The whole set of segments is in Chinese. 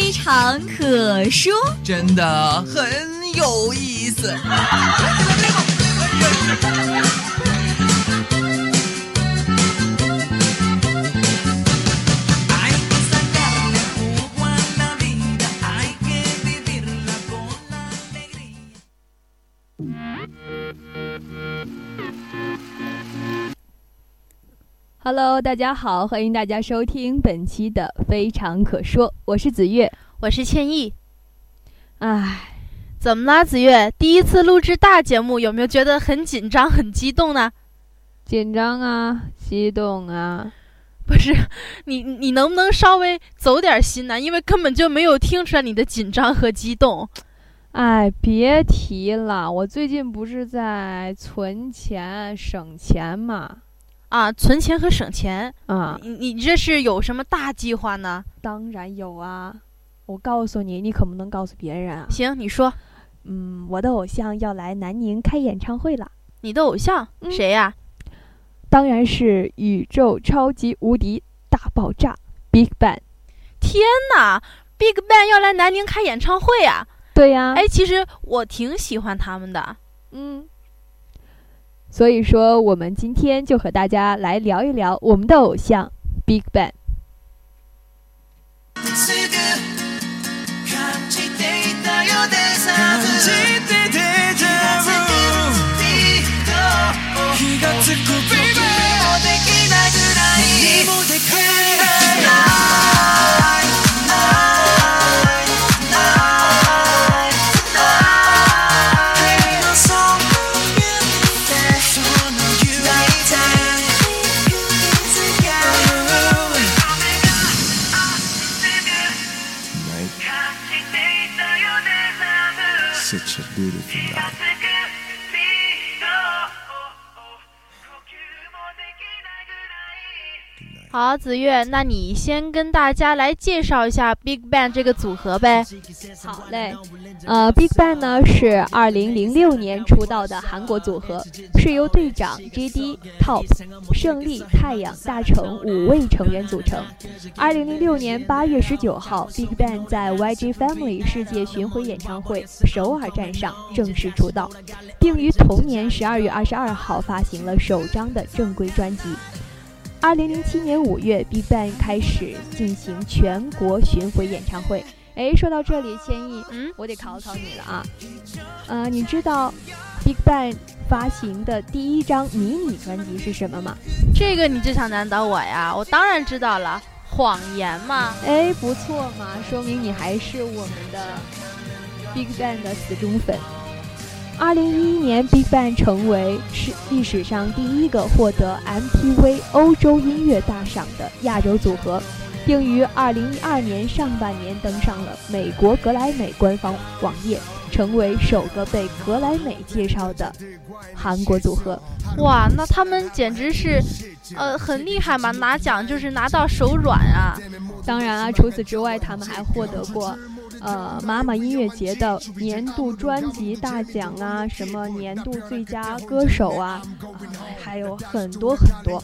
非常可说，真的很有意思。Hello，大家好，欢迎大家收听本期的《非常可说》，我是子月，我是倩意。唉，怎么啦，子月？第一次录制大节目，有没有觉得很紧张、很激动呢？紧张啊，激动啊！不是，你你能不能稍微走点心呢？因为根本就没有听出来你的紧张和激动。哎，别提了，我最近不是在存钱、省钱嘛。啊，存钱和省钱啊！你你这是有什么大计划呢？当然有啊！我告诉你，你可不能告诉别人啊。行，你说。嗯，我的偶像要来南宁开演唱会了。你的偶像谁呀？当然是宇宙超级无敌大爆炸 Big Bang。天哪，Big Bang 要来南宁开演唱会啊？对呀。哎，其实我挺喜欢他们的。嗯。所以说，我们今天就和大家来聊一聊我们的偶像 Big Bang。Gracias. 好，子月，那你先跟大家来介绍一下 Big Bang 这个组合呗。好嘞，呃，Big Bang 呢是2006年出道的韩国组合，是由队长 J.D. Top、胜利、太阳、大成五位成员组成。2006年8月19号，Big Bang 在 YG Family 世界巡回演唱会首尔站上正式出道，并于同年12月22号发行了首张的正规专辑。二零零七年五月，BigBang 开始进行全国巡回演唱会。哎，说到这里，千亿，嗯，我得考考你了啊。呃，你知道 BigBang 发行的第一张迷你专辑是什么吗？这个你就想难倒我呀？我当然知道了，谎言嘛。哎，不错嘛，说明你还是我们的 BigBang 的死忠粉。二零一一年，BigBang 成为是历史上第一个获得 MTV 欧洲音乐大赏的亚洲组合，并于二零一二年上半年登上了美国格莱美官方网页，成为首个被格莱美介绍的韩国组合。哇，那他们简直是，呃，很厉害嘛！拿奖就是拿到手软啊！当然啊，除此之外，他们还获得过。呃，妈妈音乐节的年度专辑大奖啊，什么年度最佳歌手啊，还有很多很多。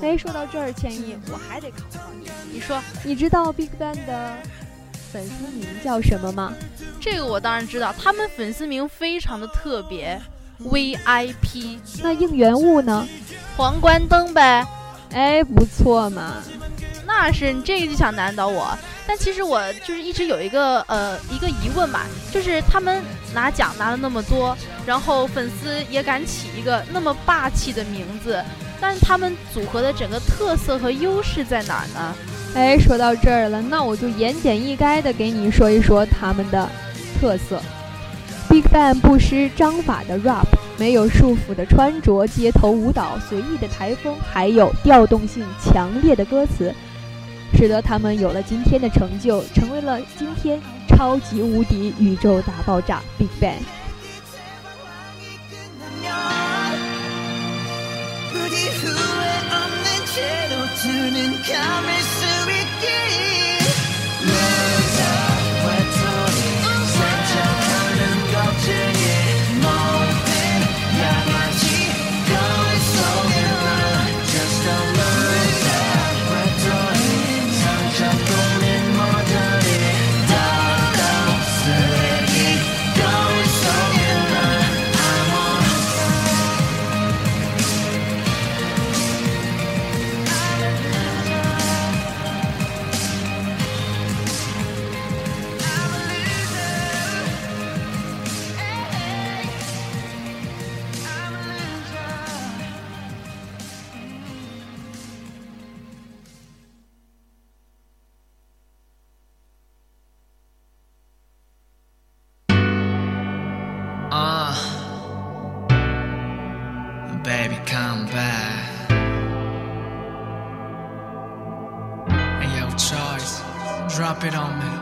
哎，说到这儿，千一，我还得考考你，你说，你知道 BigBang 的粉丝名叫什么吗？这个我当然知道，他们粉丝名非常的特别，VIP。那应援物呢？皇冠灯呗。哎，不错嘛。那是你这个就想难倒我。但其实我就是一直有一个呃一个疑问吧，就是他们拿奖拿了那么多，然后粉丝也敢起一个那么霸气的名字，但他们组合的整个特色和优势在哪儿呢？哎，说到这儿了，那我就言简意赅的给你说一说他们的特色。BigBang 不失章法的 rap，没有束缚的穿着，街头舞蹈随意的台风，还有调动性强烈的歌词。使得他们有了今天的成就，成为了今天超级无敌宇宙大爆炸 （Big Bang）。it on me.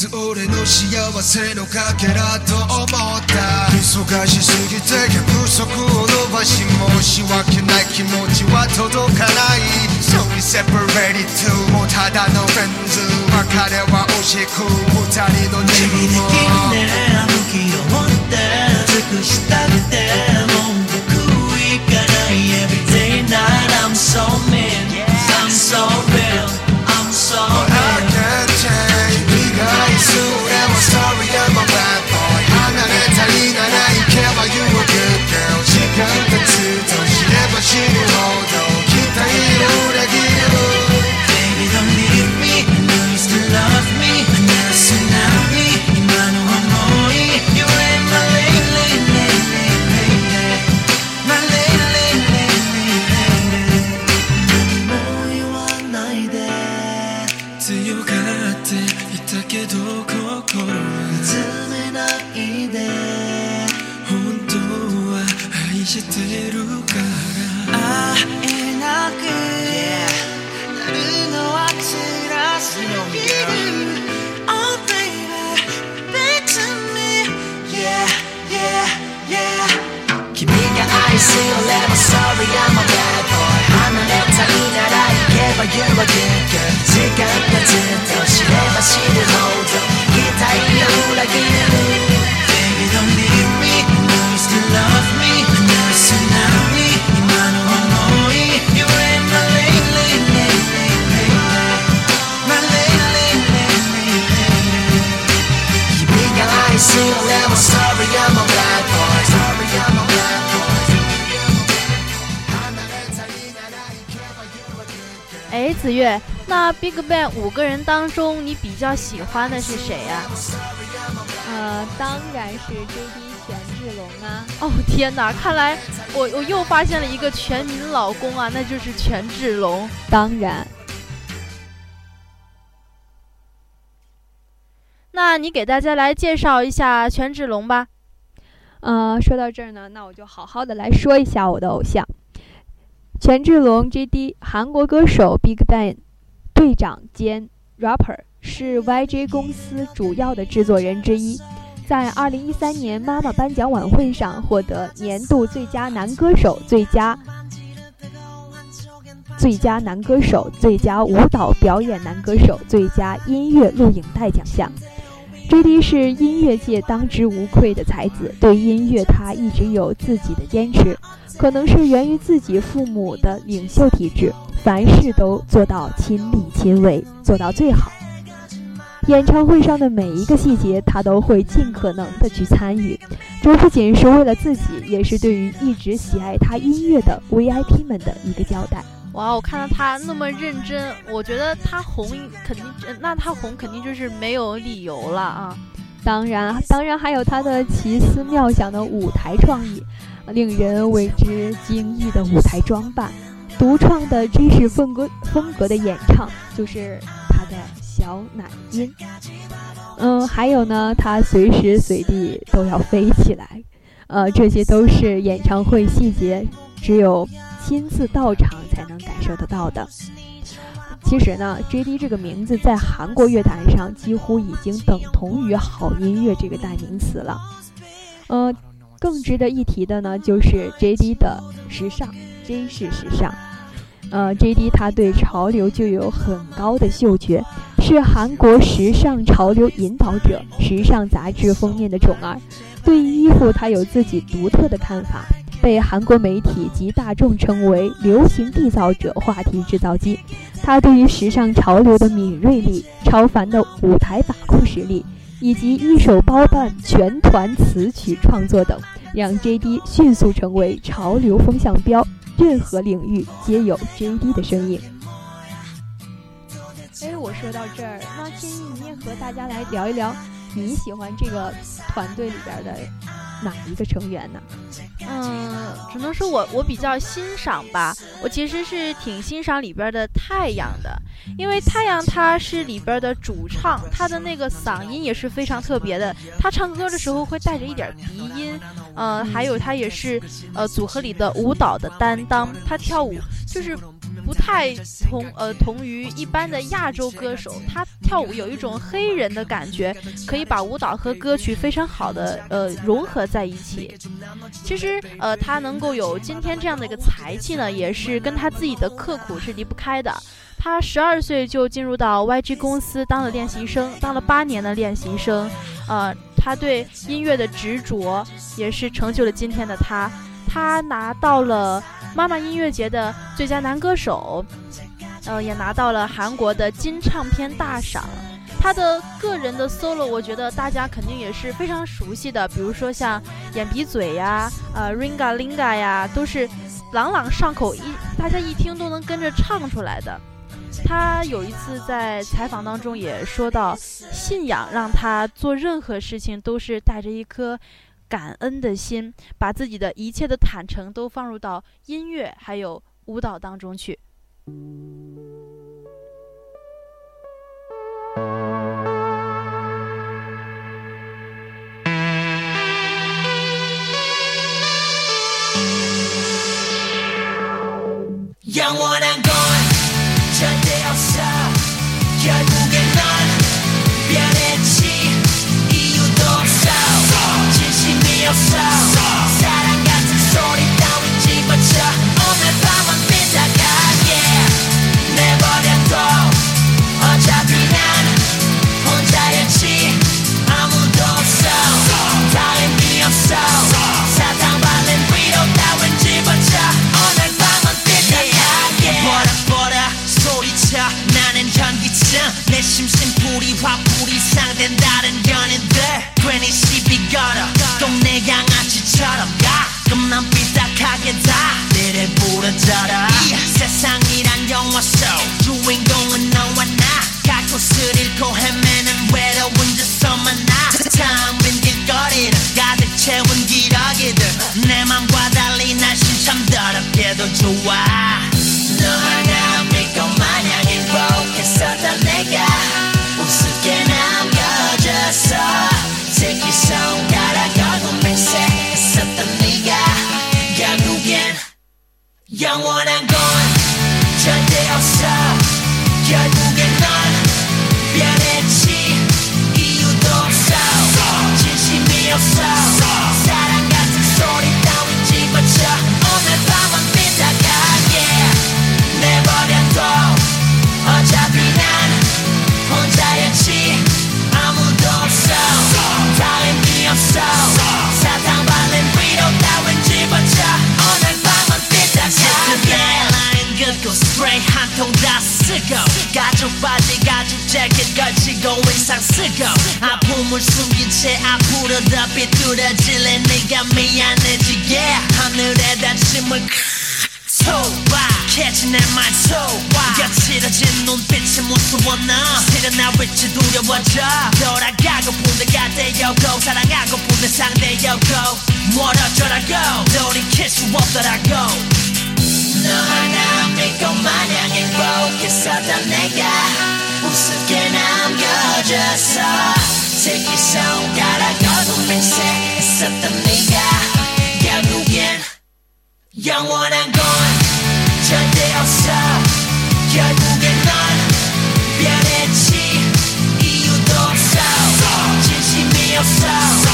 つ俺の幸せのかけらと思った。忙しすぎて約束を伸ばし申し訳ない気持ちは届かない。So we separated to もうただのフェンズ。別れは惜しく二人の自分も月那 big bang 五个人当中你比较喜欢的是谁呀呃当然是 jd 权志龙啊哦天哪看来我我又发现了一个全民老公啊那就是权志龙。当然。那你给大家来介绍一下权志龙吧。呃说到这儿呢那我就好好的来说一下我的偶像。权志龙 J.D，韩国歌手 BigBang 队长兼 rapper，是 YG 公司主要的制作人之一。在2013年妈妈颁奖晚会上获得年度最佳男歌手、最佳最佳男歌手、最佳舞蹈表演男歌手、最佳音乐录影带奖项。J.D 是音乐界当之无愧的才子，对音乐他一直有自己的坚持，可能是源于自己父母的领袖体制，凡事都做到亲力亲为，做到最好。演唱会上的每一个细节，他都会尽可能的去参与，这不仅是为了自己，也是对于一直喜爱他音乐的 VIP 们的一个交代。哇，我看到他那么认真，我觉得他红肯定，那他红肯定就是没有理由了啊！当然，当然还有他的奇思妙想的舞台创意，令人为之惊异的舞台装扮，独创的知识风格风格的演唱，就是他的小奶音。嗯，还有呢，他随时随地都要飞起来，呃，这些都是演唱会细节，只有。亲自到场才能感受得到的。其实呢，J.D 这个名字在韩国乐坛上几乎已经等同于好音乐这个代名词了。呃，更值得一提的呢，就是 J.D 的时尚，J 是时尚。呃，J.D 他对潮流就有很高的嗅觉，是韩国时尚潮流引导者，时尚杂志封面的宠儿。对衣服，他有自己独特的看法。被韩国媒体及大众称为“流行缔造者”、“话题制造机”。他对于时尚潮流的敏锐力、超凡的舞台把控实力，以及一手包办全团词曲创作等，让 J.D 迅速成为潮流风向标，任何领域皆有 J.D 的身影。哎，我说到这儿，那建议你也和大家来聊一聊，你喜欢这个团队里边的。哪一个成员呢？嗯，只能说我我比较欣赏吧。我其实是挺欣赏里边的太阳的，因为太阳他是里边的主唱，他的那个嗓音也是非常特别的。他唱歌的时候会带着一点鼻音，呃，还有他也是呃组合里的舞蹈的担当，他跳舞就是。不太同呃同于一般的亚洲歌手，他跳舞有一种黑人的感觉，可以把舞蹈和歌曲非常好的呃融合在一起。其实呃他能够有今天这样的一个才气呢，也是跟他自己的刻苦是离不开的。他十二岁就进入到 YG 公司当了练习生，当了八年的练习生，呃他对音乐的执着也是成就了今天的他。他拿到了。妈妈音乐节的最佳男歌手，呃，也拿到了韩国的金唱片大赏。他的个人的 solo，我觉得大家肯定也是非常熟悉的，比如说像眼鼻嘴呀，呃，ringa linga 呀，都是朗朗上口，一大家一听都能跟着唱出来的。他有一次在采访当中也说到，信仰让他做任何事情都是带着一颗。感恩的心，把自己的一切的坦诚都放入到音乐还有舞蹈当中去。让我难过。 아픔을 숨긴 채 앞으로 더 비뚤어질래. 네가 미안해지게 하늘에다 짐을 쏘아 캐치 내말 쏘아 거칠어진 눈빛이 무서워 너 실은 나 위치 두려워져. 돌아가고 분대가 되어고 사랑하고 분대 상대여고. 멀어져라고. 돌이킬 수 없더라고. 너 하나 믿고 마냥 행복했었던 내가 우습게 남겨졌어 새끼 손가락 얼굴 맹세했었던 네가 결국엔 영원한 건 절대 없어. 결국엔 넌 변했지. 이유도 없어. 진심이 없어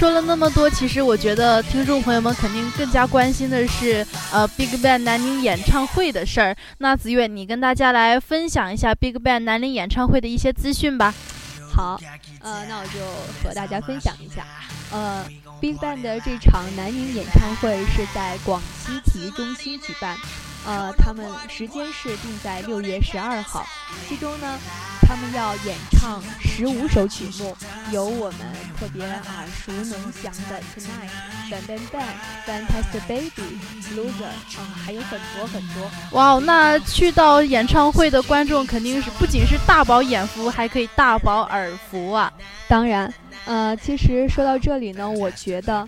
说了那么多，其实我觉得听众朋友们肯定更加关心的是，呃，BigBang 南宁演唱会的事儿。那子越，你跟大家来分享一下 BigBang 南宁演唱会的一些资讯吧。好，呃，那我就和大家分享一下，呃，BigBang 的这场南宁演唱会是在广西体育中心举办，呃，他们时间是定在六月十二号，其中呢，他们要演唱十五首曲目，有我们特别耳熟能详的 Tonight、Bang Bang Bang、Fantastic Baby、Loser，啊、还有很多很多。哇哦，那去到演唱会的观众肯定是不仅是大饱眼福，还可以大饱耳福啊！当然，呃，其实说到这里呢，我觉得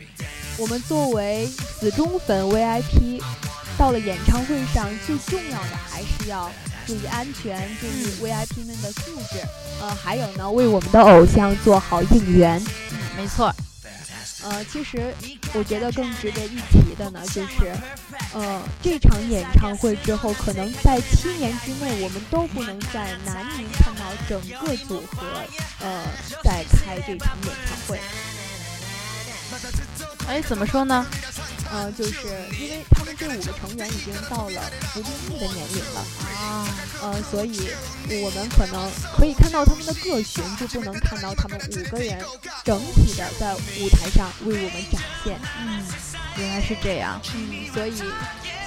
我们作为死忠粉 VIP，到了演唱会上，最重要的还是要注意安全，注意 VIP 们的素质，呃，还有呢，为我们的偶像做好应援。嗯，没错。呃，其实我觉得更值得一提的呢，就是，呃，这场演唱会之后，可能在七年之内，我们都不能在南宁看到整个组合，呃，在开这场演唱会。哎，怎么说呢？呃，就是因为他们这五个成员已经到了服兵役的年龄了啊，呃，所以我们可能可以看到他们的个巡，就不能看到他们五个人整体的在舞台上为我们展现。嗯，原来是这样。嗯，所以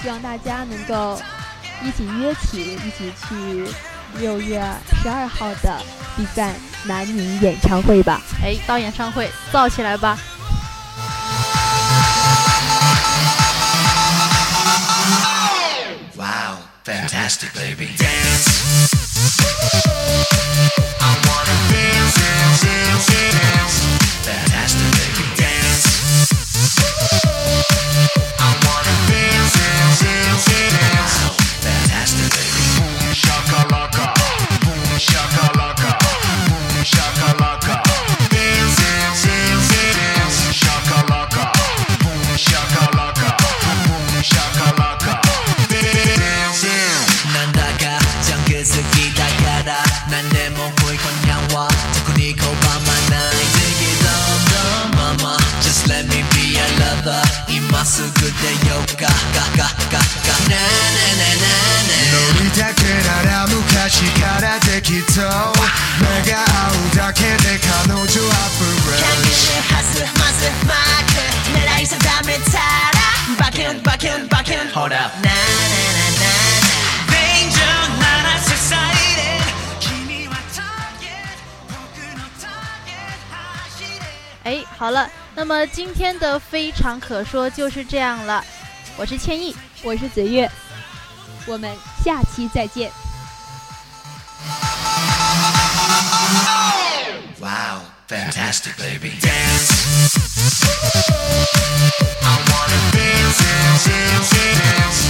希望大家能够一起约起，一起去六月十二号的 BigBang 南宁演唱会吧。哎，到演唱会燥起来吧！Fantastic, baby. Dance. I wanna dance, dance, dance, dance. Fantastic, baby. Go，哎，好了，那么今天的非常可说就是这样了。我是千亿，我是子月，我们下期再见。Wow, fantastic, baby. Dance. I wanna dance, dance, dance, dance.